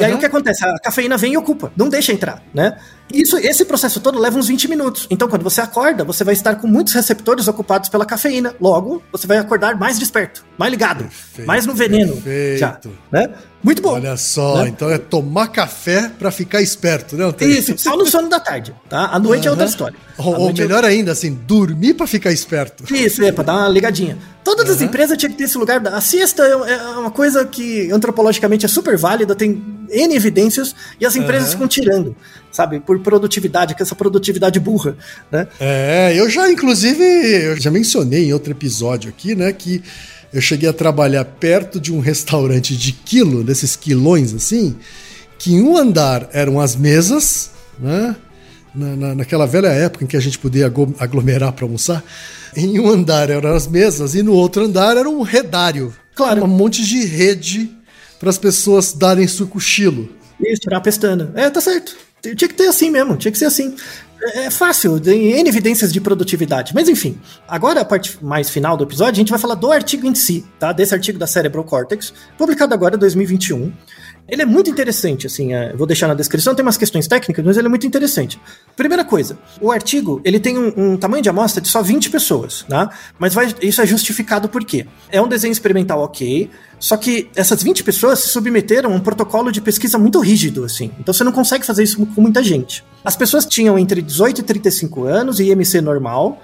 E aí o que acontece? A cafeína vem e ocupa, não deixa entrar, né? Isso, esse processo todo leva uns 20 minutos. Então, quando você acorda, você vai estar com muitos receptores ocupados pela cafeína. Logo, você vai acordar mais desperto, mais ligado, Perfeito, mais no veneno. perfeito. Já, né? Muito bom. olha só, Né? então é tomar café pra ficar esperto, né? Antônio? Isso, só no sono da tarde, tá? A noite é outra história. Ou, ou é melhor ainda, assim, dormir pra ficar esperto. Isso, é, pra dar uma ligadinha. Todas as empresas tinham que ter esse lugar. da- A siesta é é uma coisa que antropologicamente é super válida, tem N evidências, e as empresas Aham. ficam tirando, sabe? Por produtividade, que é essa produtividade burra, né? É, eu já, inclusive, eu já mencionei em outro episódio aqui, né, que eu cheguei a trabalhar perto de um restaurante de quilo, desses quilões assim, que em um andar eram as mesas, né, na, na- naquela velha época em que a gente podia aglomerar para almoçar, em um andar eram as mesas e no outro andar era um redário. Claro. Um monte de rede para as pessoas darem seu cochilo. Isso, tirar a pestana. É, tá certo. Tinha que ter assim mesmo, tinha que ser assim. É é fácil, tem N evidências de produtividade. Mas enfim, agora a parte mais final do episódio, a gente vai falar do artigo em si, tá? Desse artigo da Cerebral Cortex, publicado agora em 2021. Ele é muito interessante, assim, é, vou deixar na descrição, tem umas questões técnicas, mas ele é muito interessante. Primeira coisa, o artigo, ele tem um, um tamanho de amostra de só 20 pessoas, tá? Mas vai- isso é justificado por quê? É um desenho experimental ok, só que essas 20 pessoas se submeteram a um protocolo de pesquisa muito rígido, assim. Então você não consegue fazer isso com muita gente. As pessoas tinham entre 18 e 35 anos, IMC normal,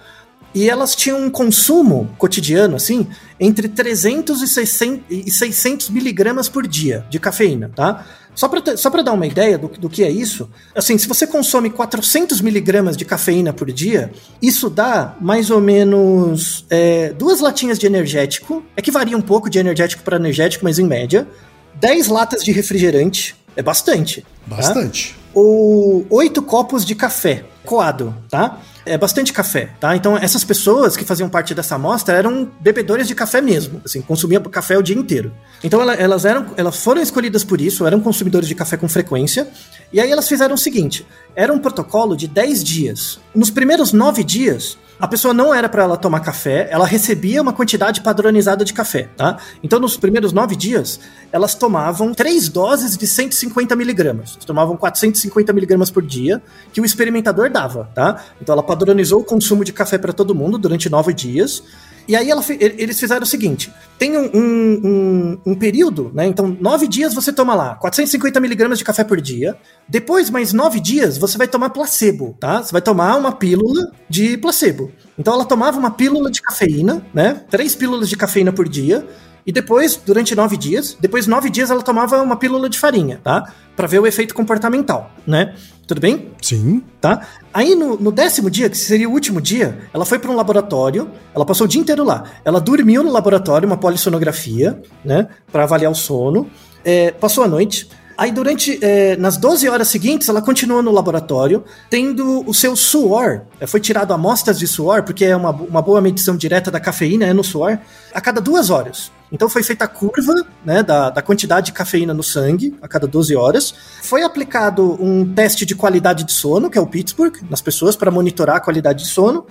e elas tinham um consumo cotidiano, assim, entre 300 e 600, e 600 miligramas por dia de cafeína, tá? Só para só pra dar uma ideia do, do que é isso, assim, se você consome 400 miligramas de cafeína por dia, isso dá mais ou menos é, duas latinhas de energético, é que varia um pouco de energético para energético, mas em média, 10 latas de refrigerante, é bastante. tá? Bastante. ou oito copos de café coado, tá? É bastante café, tá? Então essas pessoas que faziam parte dessa amostra eram bebedores de café mesmo, assim, consumiam café o dia inteiro. Então ela- elas eram, elas foram escolhidas por isso, eram consumidores de café com frequência. E aí elas fizeram o seguinte: era um protocolo de 10 dias. Nos primeiros 9 dias, a pessoa não era para ela tomar café, ela recebia uma quantidade padronizada de café, tá? Então, nos primeiros nove dias, elas tomavam três doses de 150 miligramas. Tomavam 450 miligramas por dia, que o experimentador dava, tá? Então, ela padronizou o consumo de café para todo mundo durante nove dias. E aí ela, eles fizeram o seguinte: tem um, um, um, período, né? Então, nove dias você toma lá 450 miligramas de café por dia. Depois, mais nove dias, você vai tomar placebo, tá? Você vai tomar uma pílula de placebo. Então, ela tomava uma pílula de cafeína, né? Três pílulas de cafeína por dia. E depois, durante nove dias, depois de nove dias ela tomava uma pílula de farinha, tá? Para ver o efeito comportamental, né? Tudo bem? Sim. Tá? Aí no, no, décimo dia, que seria o último dia, ela foi para um laboratório, ela passou o dia inteiro lá. Ela dormiu no laboratório, uma polissonografia, né? Para avaliar o sono. É, passou a noite. Aí, durante. É, nas 12 horas seguintes, ela continua no laboratório, tendo o seu suor. É, foi tirado amostras de suor, porque é uma, uma boa medição direta da cafeína, é no suor, a cada duas horas. Então foi feita a curva né, da, da quantidade de cafeína no sangue a cada 12 horas. Foi aplicado um teste de qualidade de sono, que é o Pittsburgh, nas pessoas, para monitorar a qualidade de sono.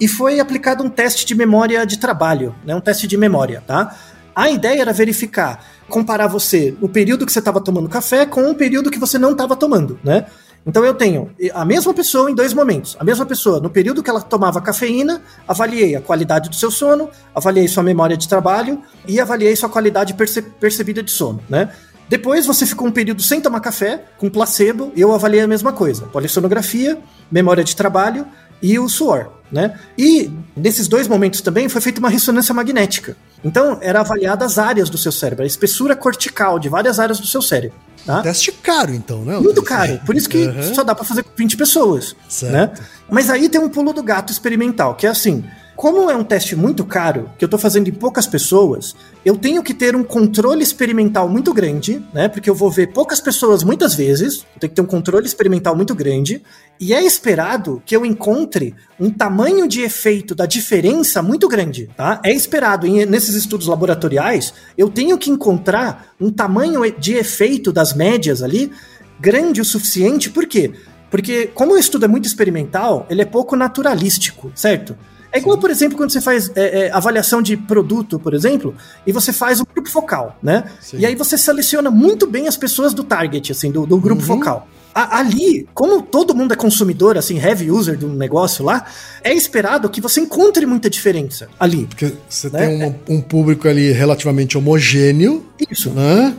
E foi aplicado um teste de memória de trabalho, né, um teste de memória, tá? A ideia era verificar, comparar você no período que você estava tomando café com o período que você não estava tomando, né? Então eu tenho a mesma pessoa em dois momentos. A mesma pessoa, no período que ela tomava cafeína, avaliei a qualidade do seu sono, avaliei sua memória de trabalho e avaliei sua qualidade perce percebida de sono, né? Depois você ficou um período sem tomar café, com placebo, eu avaliei a mesma coisa. Polissonografia, memória de trabalho e o suor, né? E nesses dois momentos também foi feita uma ressonância magnética. Então, era avaliada as áreas do seu cérebro, a espessura cortical de várias áreas do seu cérebro. Tá? Teste caro, então, né? Muito caro. Por isso que uhum. só dá para fazer com 20 pessoas. Né? Certo. Né? Mas aí tem um pulo do gato experimental, que é assim: como é um teste muito caro, que eu estou fazendo em poucas pessoas, eu tenho que ter um controle experimental muito grande, né? Porque eu vou ver poucas pessoas muitas vezes, eu tenho que ter um controle experimental muito grande, e é esperado que eu encontre um tamanho de efeito da diferença muito grande, tá? É esperado em, nesses estudos laboratoriais, eu tenho que encontrar um tamanho de efeito das médias ali grande o suficiente, por quê? Porque como o estudo é muito experimental, ele é pouco naturalístico, certo? É igual, por exemplo, quando você faz é, é, avaliação de produto, por exemplo, e você faz o grupo focal, né? Sim. E aí você seleciona muito bem as pessoas do target, assim, do, do grupo uhum. focal. A, ali, como todo mundo é consumidor, assim, heavy user do negócio lá, é esperado que você encontre muita diferença ali. Porque você né? tem um, um público ali relativamente homogêneo. Isso. Né?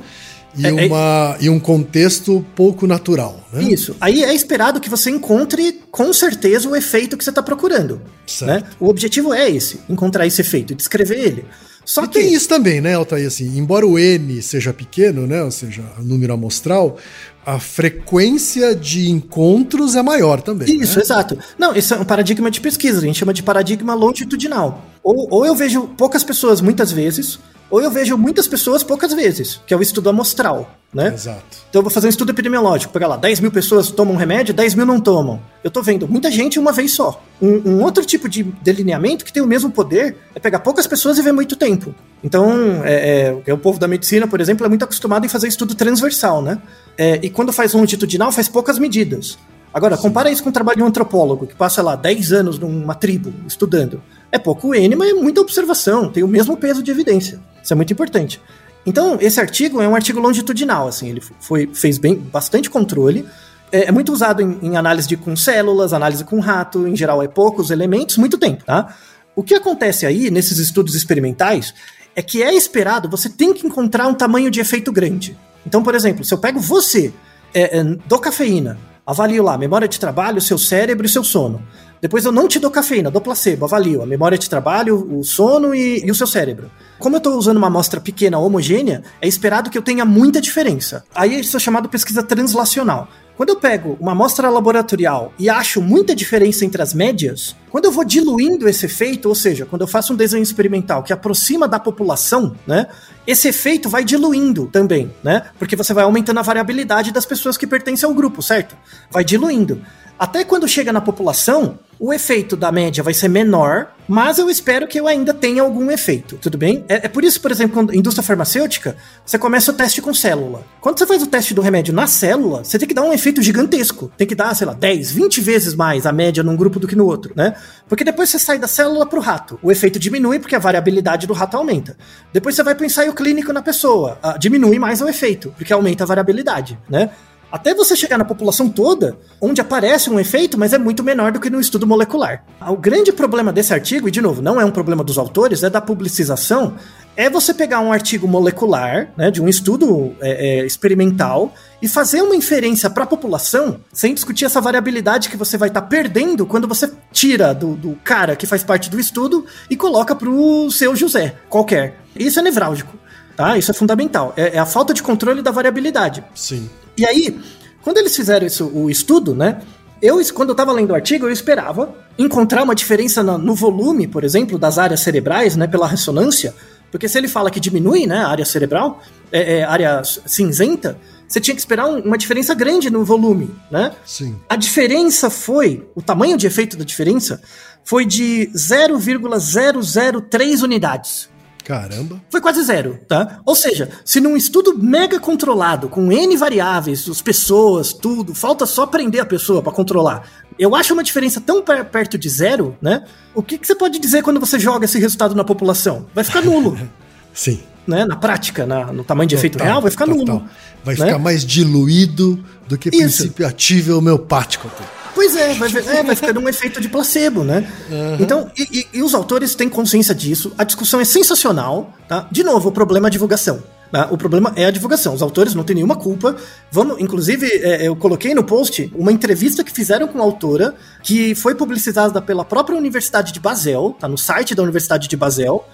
E, é, é, uma, é... e um contexto pouco natural. Né? Isso. Aí é esperado que você encontre com certeza o efeito que você está procurando. Né? O objetivo é esse: encontrar esse efeito, descrever ele. Só e que... tem isso também, né, Altair? Assim, embora o N seja pequeno, né, ou seja, o número amostral, a frequência de encontros é maior também. Isso, né? exato. Não, isso é um paradigma de pesquisa, a gente chama de paradigma longitudinal. Ou, ou eu vejo poucas pessoas muitas vezes, ou eu vejo muitas pessoas poucas vezes, que é o estudo amostral, né? Exato. Então eu vou fazer um estudo epidemiológico, pegar lá, 10 mil pessoas tomam remédio, 10 mil não tomam. Eu tô vendo muita gente uma vez só. Um, um, outro tipo de delineamento que tem o mesmo poder é pegar poucas pessoas e ver muito tempo. Então, é, é, é o povo da medicina, por exemplo, é muito acostumado em fazer estudo transversal, né? É, e quando faz longitudinal, faz poucas medidas. Agora, compara isso com o trabalho de um antropólogo, que passa lá 10 anos numa tribo estudando. É pouco N, mas é muita observação, tem o mesmo peso de evidência. Isso é muito importante. Então, esse artigo é um artigo longitudinal, assim, ele foi, fez bem, bastante controle. É, é muito usado em, em, análise com células, análise com rato, em geral é poucos elementos, muito tempo, tá? O que acontece aí, nesses estudos experimentais, é que é esperado, você tem que encontrar um tamanho de efeito grande. Então, por exemplo, se eu pego você, é, é, dou cafeína, avalio lá memória de trabalho, seu cérebro e seu sono. Depois eu não te dou cafeína, dou placebo, avalio a memória de trabalho, o sono e, e o seu cérebro. Como eu estou usando uma amostra pequena homogênea, é esperado que eu tenha muita diferença. Aí isso é chamado pesquisa translacional. Quando eu pego uma amostra laboratorial e acho muita diferença entre as médias, quando eu vou diluindo esse efeito, ou seja, quando eu faço um desenho experimental que aproxima da população, né, esse efeito vai diluindo também, né? Porque você vai aumentando a variabilidade das pessoas que pertencem ao grupo, certo? Vai diluindo. Até quando chega na população, o efeito da média vai ser menor, mas eu espero que eu ainda tenha algum efeito, tudo bem? É, é por isso, por exemplo, quando indústria farmacêutica, você começa o teste com célula. Quando você faz o teste do remédio na célula, você tem que dar um efeito gigantesco. Tem que dar, sei lá, 10, 20 vezes mais a média num grupo do que no outro, né? Porque depois você sai da célula pro rato. O efeito diminui porque a variabilidade do rato aumenta. Depois você vai pro ensaio clínico na pessoa. Uh, diminui mais o efeito, porque aumenta a variabilidade, né? Até você chegar na população toda, onde aparece um efeito, mas é muito menor do que no estudo molecular. O grande problema desse artigo, e de novo, não é um problema dos autores, é da publicização, é você pegar um artigo molecular, né, de um estudo é, é, experimental, e fazer uma inferência para a população, sem discutir essa variabilidade que você vai estar tá perdendo quando você tira do, do, cara que faz parte do estudo e coloca para o seu José, qualquer. Isso é nevrálgico. Tá? Isso é fundamental. É, é a falta de controle da variabilidade. Sim. E aí, quando eles fizeram isso, o estudo, né? Eu, quando eu estava lendo o artigo, eu esperava encontrar uma diferença no, no volume, por exemplo, das áreas cerebrais, né, pela ressonância, porque se ele fala que diminui, né, a área cerebral, é, é área cinzenta, você tinha que esperar um, uma diferença grande no volume, né? Sim. A diferença foi, o tamanho de efeito da diferença foi de 0,003 unidades. Caramba. Foi quase zero, tá? Ou seja, se num estudo mega controlado, com N variáveis, as pessoas, tudo, falta só prender a pessoa para controlar. Eu acho uma diferença tão per perto de zero, né? O que, que você pode dizer quando você joga esse resultado na população? Vai ficar nulo. Sim. Né? Na prática, na, no tamanho de total, efeito real, vai ficar total. nulo. Vai né? ficar mais diluído do que Isso. princípio ativo homeopático. Pois é, vai, é, vai ficando um efeito de placebo, né? Uhum. Então, e, e, e, os autores têm consciência disso, a discussão é sensacional, tá? De novo, o problema é a divulgação. Tá? O problema é a divulgação. Os autores não têm nenhuma culpa. Vamos, inclusive, é, eu coloquei no post uma entrevista que fizeram com a autora, que foi publicizada pela própria Universidade de Basel, tá no site da Universidade de Basel.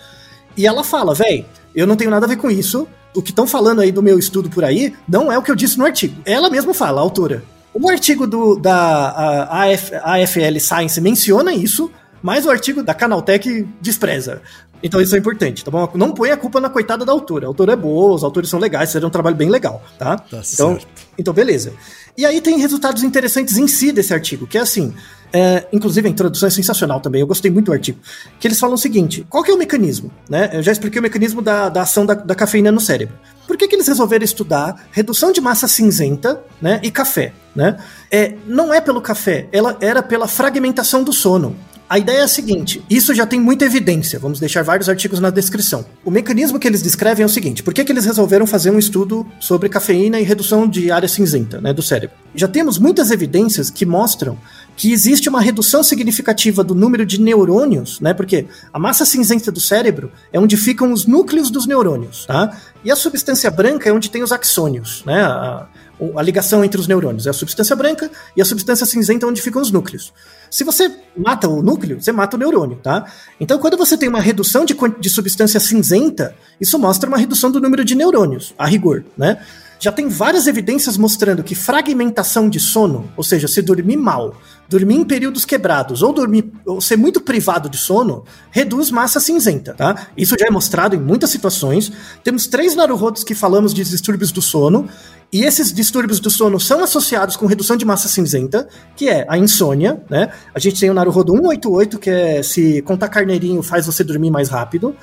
E ela fala, véi, eu não tenho nada a ver com isso. O que estão falando aí do meu estudo por aí não é o que eu disse no artigo. Ela mesma fala, a autora. O artigo do, da AF, AFL Science menciona isso, mas o artigo da Canaltech despreza. Então isso é importante, tá bom? Não põe a culpa na coitada da autora. A autora é boa, os autores são legais, fizeram um trabalho bem legal, tá? tá então, certo. então, beleza. E aí tem resultados interessantes em si desse artigo, que é assim, é, inclusive a introdução é sensacional também, eu gostei muito do artigo. Que eles falam o seguinte: qual que é o mecanismo? Né? Eu já expliquei o mecanismo da, da ação da, da cafeína no cérebro. Por que, que eles resolveram estudar redução de massa cinzenta né, e café? Né? É, não é pelo café, ela era pela fragmentação do sono. A ideia é a seguinte: isso já tem muita evidência, vamos deixar vários artigos na descrição. O mecanismo que eles descrevem é o seguinte: por que, que eles resolveram fazer um estudo sobre cafeína e redução de área cinzenta né, do cérebro? Já temos muitas evidências que mostram que existe uma redução significativa do número de neurônios, né? Porque a massa cinzenta do cérebro é onde ficam os núcleos dos neurônios, tá? E a substância branca é onde tem os axônios, né? A, a ligação entre os neurônios é a substância branca e a substância cinzenta onde ficam os núcleos. Se você mata o núcleo, você mata o neurônio, tá? Então, quando você tem uma redução de, de substância cinzenta, isso mostra uma redução do número de neurônios, a rigor, né? Já tem várias evidências mostrando que fragmentação de sono, ou seja, se dormir mal, dormir em períodos quebrados ou dormir ou ser muito privado de sono, reduz massa cinzenta, tá? Isso já é mostrado em muitas situações. Temos três naruhodos que falamos de distúrbios do sono, e esses distúrbios do sono são associados com redução de massa cinzenta, que é a insônia, né? A gente tem o Naruhodo 188, que é se contar carneirinho faz você dormir mais rápido.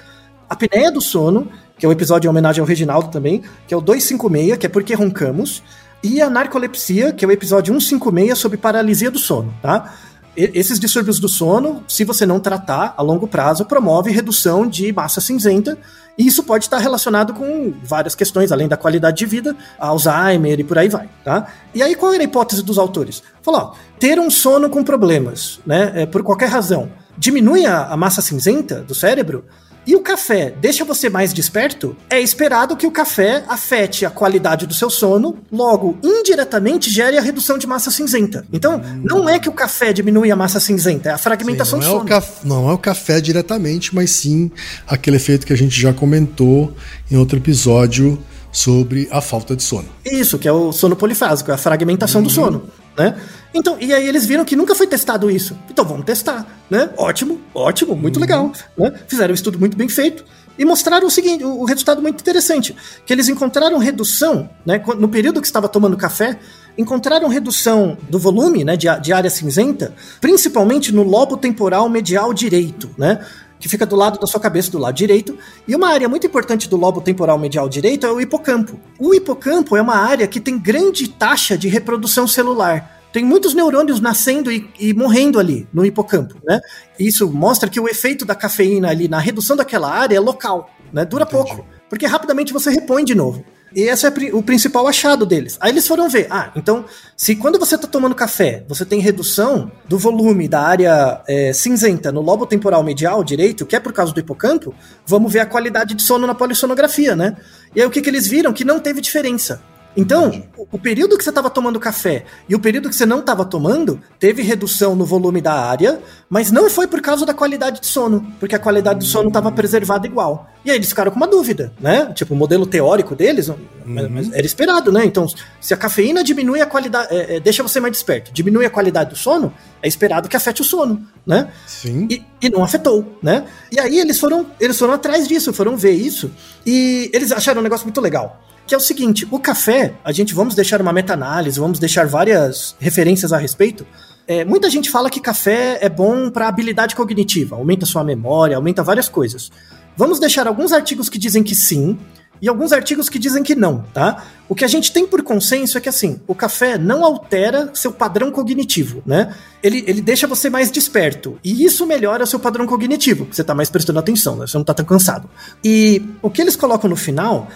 A apneia do sono, que é um episódio em homenagem ao Reginaldo também, que é o 256, que é porque roncamos, e a narcolepsia, que é o episódio 156 sobre paralisia do sono, tá? Esses distúrbios do sono, se você não tratar a longo prazo, promove redução de massa cinzenta, e isso pode estar relacionado com várias questões, além da qualidade de vida, Alzheimer e por aí vai, tá? E aí qual era a hipótese dos autores? Falou, ó, ter um sono com problemas, né, é, por qualquer razão, diminui a, a massa cinzenta do cérebro, e o café deixa você mais desperto, é esperado que o café afete a qualidade do seu sono, logo, indiretamente gere a redução de massa cinzenta. Então, não é que o café diminui a massa cinzenta, é a fragmentação sim, do sono. É café, não é o café diretamente, mas sim aquele efeito que a gente já comentou em outro episódio sobre a falta de sono. Isso, que é o sono polifásico, é a fragmentação uhum. do sono, né? Então, e aí eles viram que nunca foi testado isso. Então vamos testar, né? Ótimo, ótimo, muito uhum. legal. Né? Fizeram um estudo muito bem feito e mostraram o seguinte, o resultado muito interessante, que eles encontraram redução, né, no período que estava tomando café, encontraram redução do volume, né, de, de área cinzenta, principalmente no lobo temporal medial direito, né? Que fica do lado da sua cabeça, do lado direito. E uma área muito importante do lobo temporal medial direito é o hipocampo. O hipocampo é uma área que tem grande taxa de reprodução celular tem muitos neurônios nascendo e, e, morrendo ali no hipocampo, né? Isso mostra que o efeito da cafeína ali na redução daquela área é local, né? Dura Entendi. pouco, porque rapidamente você repõe de novo. E esse é o principal achado deles. Aí eles foram ver, ah, então, se quando você está tomando café, você tem redução do volume da área é, cinzenta no lobo temporal medial direito, que é por causa do hipocampo, vamos ver a qualidade de sono na polissonografia, né? E aí o que, que eles viram? Que não teve diferença. Então, o período que você estava tomando café e o período que você não estava tomando teve redução no volume da área, mas não foi por causa da qualidade de sono, porque a qualidade do sono estava preservada igual. E aí eles ficaram com uma dúvida, né? Tipo, o modelo teórico deles uhum. era esperado, né? Então, se a cafeína diminui a qualidade, é, é, deixa você mais desperto, diminui a qualidade do sono, é esperado que afete o sono, né? Sim. E, e não afetou, né? E aí eles foram, eles foram atrás disso, foram ver isso e eles acharam um negócio muito legal que é o seguinte: o café, a gente vamos deixar uma meta-análise, vamos deixar várias referências a respeito. É, muita gente fala que café é bom para habilidade cognitiva, aumenta sua memória, aumenta várias coisas. Vamos deixar alguns artigos que dizem que sim e alguns artigos que dizem que não, tá? O que a gente tem por consenso é que assim, o café não altera seu padrão cognitivo, né? Ele, ele deixa você mais desperto e isso melhora seu padrão cognitivo, você tá mais prestando atenção, né? Você não tá tão cansado. E o que eles colocam no final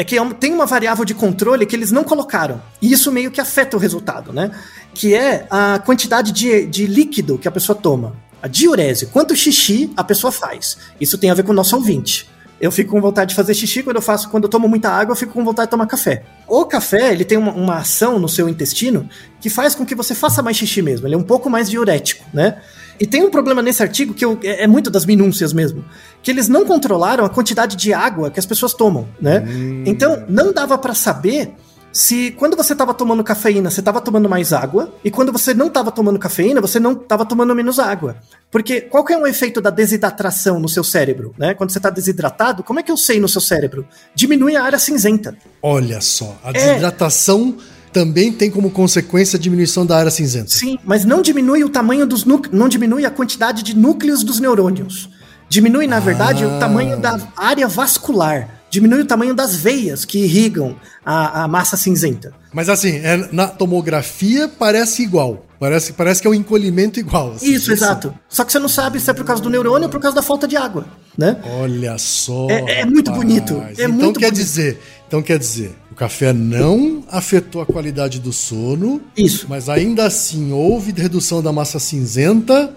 é que é tem uma variável de controle que eles não colocaram. E isso meio que afeta o resultado, né? Que é a quantidade de, de líquido que a pessoa toma. A diurese, quanto xixi a pessoa faz. Isso tem a ver com o nosso ouvinte. Eu fico com vontade de fazer xixi quando eu faço, quando eu tomo muita água, eu fico com vontade de tomar café. O café, ele tem uma, uma ação no seu intestino que faz com que você faça mais xixi mesmo. Ele é um pouco mais diurético, né? E tem um problema nesse artigo que eu, é, é, muito das minúcias mesmo, que eles não controlaram a quantidade de água que as pessoas tomam, né? Hum. Então não dava para saber se quando você estava tomando cafeína, você estava tomando mais água, e quando você não estava tomando cafeína, você não estava tomando menos água. Porque qual que é o efeito da desidratação no seu cérebro, né? Quando você está desidratado, como é que eu sei no seu cérebro? Diminui a área cinzenta. Olha só, a desidratação é também tem como consequência a diminuição da área cinzenta. Sim, mas não diminui o tamanho dos núcleos, não diminui a quantidade de núcleos dos neurônios. Diminui, na verdade, o tamanho da área vascular. Diminui o tamanho das veias que irrigam a, a massa cinzenta. Mas assim, é, na tomografia parece igual. Parece, parece que é um encolhimento igual. Assim, isso, isso, exato. Só que você não sabe se é por causa do neurônio ou por causa da falta de água, né? Olha só. É, é muito bonito. É então muito quer bonito. dizer, então quer dizer, o café não afetou a qualidade do sono. Isso. Mas ainda assim houve redução da massa cinzenta,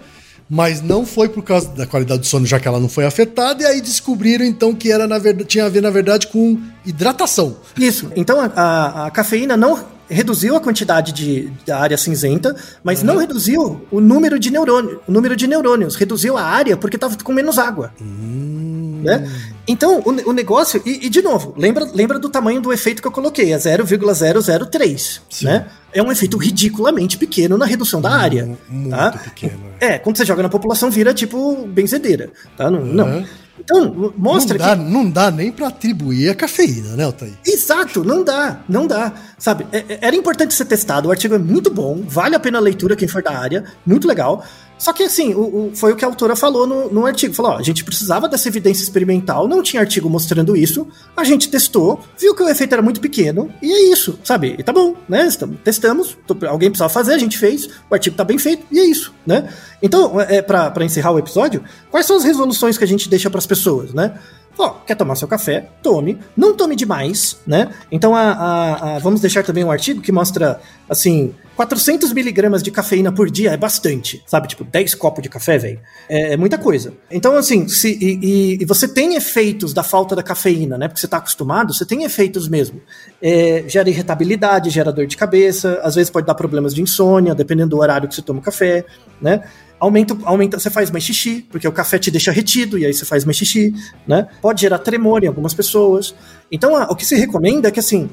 mas não foi por causa da qualidade do sono, já que ela não foi afetada, e aí descobriram então que era na verdade, tinha a ver, na verdade, com hidratação. Isso. Então a, a, cafeína não reduziu a quantidade de, da área cinzenta, mas uhum. não reduziu o número de neurônios, o número de neurônios, reduziu a área porque estava com menos água. Hum. Né? Então, o, o negócio, e, e, de novo, lembra, lembra do tamanho do efeito que eu coloquei, é 0,003, né? É um efeito ridiculamente pequeno na redução da área. Muito tá? pequeno. É. é, quando você joga na população, vira tipo benzedeira, tá? Não, uhum. não. Então, mostra não dá, que. Não dá nem para atribuir a cafeína, né, Altair? Exato, não dá, não dá. Sabe, é, é, era importante ser testado, o artigo é muito bom, vale a pena a leitura quem for da área, muito legal. Só que assim, o, o, foi o que a autora falou no, no artigo. Falou: ó, a gente precisava dessa evidência experimental, não tinha artigo mostrando isso. A gente testou, viu que o efeito era muito pequeno, e é isso, sabe? E tá bom, né? Testamos, alguém precisava fazer, a gente fez, o artigo tá bem feito, e é isso, né? Então, é, para encerrar o episódio, quais são as resoluções que a gente deixa para as pessoas, né? Ó, quer tomar seu café? Tome. Não tome demais, né? Então, a, a, a, vamos deixar também um artigo que mostra, assim, 400 miligramas de cafeína por dia é bastante, sabe? Tipo, 10 copos de café, velho. É, é, muita coisa. Então, assim, se, e, e, você tem efeitos da falta da cafeína, né? Porque você tá acostumado, você tem efeitos mesmo. É, gera irritabilidade, gera dor de cabeça, às vezes pode dar problemas de insônia, dependendo do horário que você toma o café, né? Aumenta, aumenta, você faz mais xixi, porque o café te deixa retido e aí você faz mais xixi, né? Pode gerar tremor em algumas pessoas. Então, a, o que se recomenda é que assim,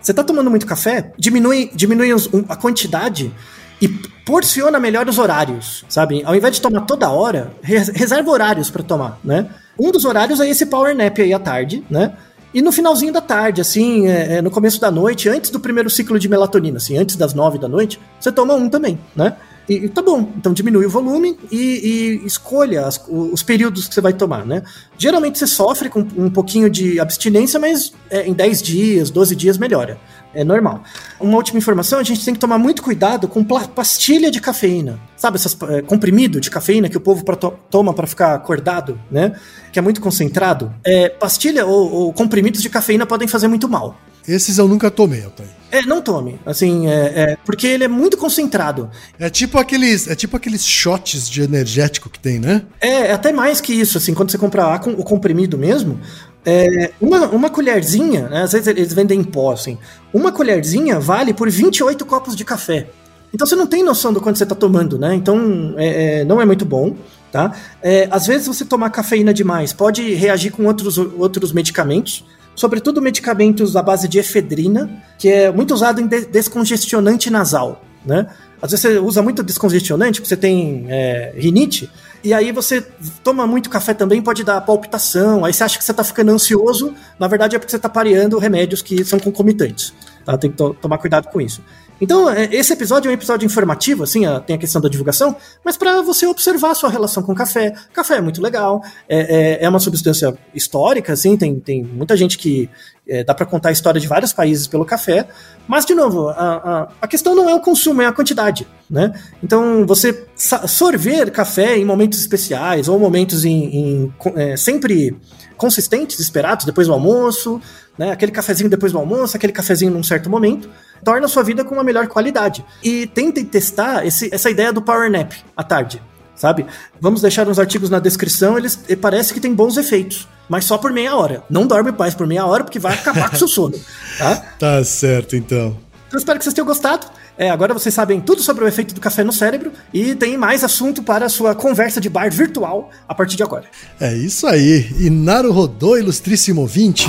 você tá tomando muito café, diminui, diminui os, um, a quantidade e porciona melhor os horários, sabe? Ao invés de tomar toda hora, reserva horários para tomar, né? Um dos horários é esse power nap aí à tarde, né? E no finalzinho da tarde, assim, é, é, no começo da noite, antes do primeiro ciclo de melatonina, assim, antes das nove da noite, você toma um também, né? E, tá bom, então diminui o volume e, e escolha as, os períodos que você vai tomar, né? Geralmente você sofre com um pouquinho de abstinência, mas é, em 10 dias, 12 dias melhora. É normal. Uma última informação, a gente tem que tomar muito cuidado com pastilha de cafeína. Sabe, esses é, comprimido de cafeína que o povo pra to toma para ficar acordado, né? Que é muito concentrado. É, pastilha ou, ou comprimidos de cafeína podem fazer muito mal. Esses eu nunca tomei, Altair. É, não tome. Assim, é, é, porque ele é muito concentrado. É tipo aqueles, é tipo aqueles shots de energético que tem, né? É, é até mais que isso, assim, quando você compra o comprimido mesmo, é, uma, uma colherzinha, né, às vezes eles vendem em pó, assim, uma colherzinha vale por 28 copos de café. Então você não tem noção do quanto você está tomando, né? Então é, é, não é muito bom, tá? É, às vezes você tomar cafeína demais pode reagir com outros, outros medicamentos sobretudo medicamentos à base de efedrina, que é muito usado em descongestionante nasal, né? Às vezes você usa muito descongestionante, porque você tem é, rinite, e aí você toma muito café também, pode dar palpitação, aí você acha que você está ficando ansioso, na verdade é porque você está pareando remédios que são concomitantes. Tá? Tem que to tomar cuidado com isso. Então, é, esse episódio é um episódio informativo, assim, tem a questão da divulgação, mas para você observar a sua relação com café. Café é muito legal, é, é, é uma substância histórica, assim, tem, tem muita gente que é, dá para contar a história de vários países pelo café, mas, de novo, a, a, a, questão não é o consumo, é a quantidade, né? Então, você sorver café em momentos especiais ou momentos em, em é, sempre consistentes, esperados, depois do almoço, né? Aquele cafezinho depois do almoço, aquele cafezinho num certo momento, torna a sua vida com uma melhor qualidade. E tentem testar esse, essa ideia do power nap à tarde, sabe? Vamos deixar uns artigos na descrição, eles parece que tem bons efeitos, mas só por meia hora. Não dorme mais por meia hora porque vai acabar com o seu sono, tá? Tá certo então. Então espero que vocês tenham gostado. É, agora vocês sabem tudo sobre o efeito do café no cérebro e tem mais assunto para a sua conversa de bar virtual a partir de agora. É isso aí. E Naru Rodô, ilustríssimo ouvinte.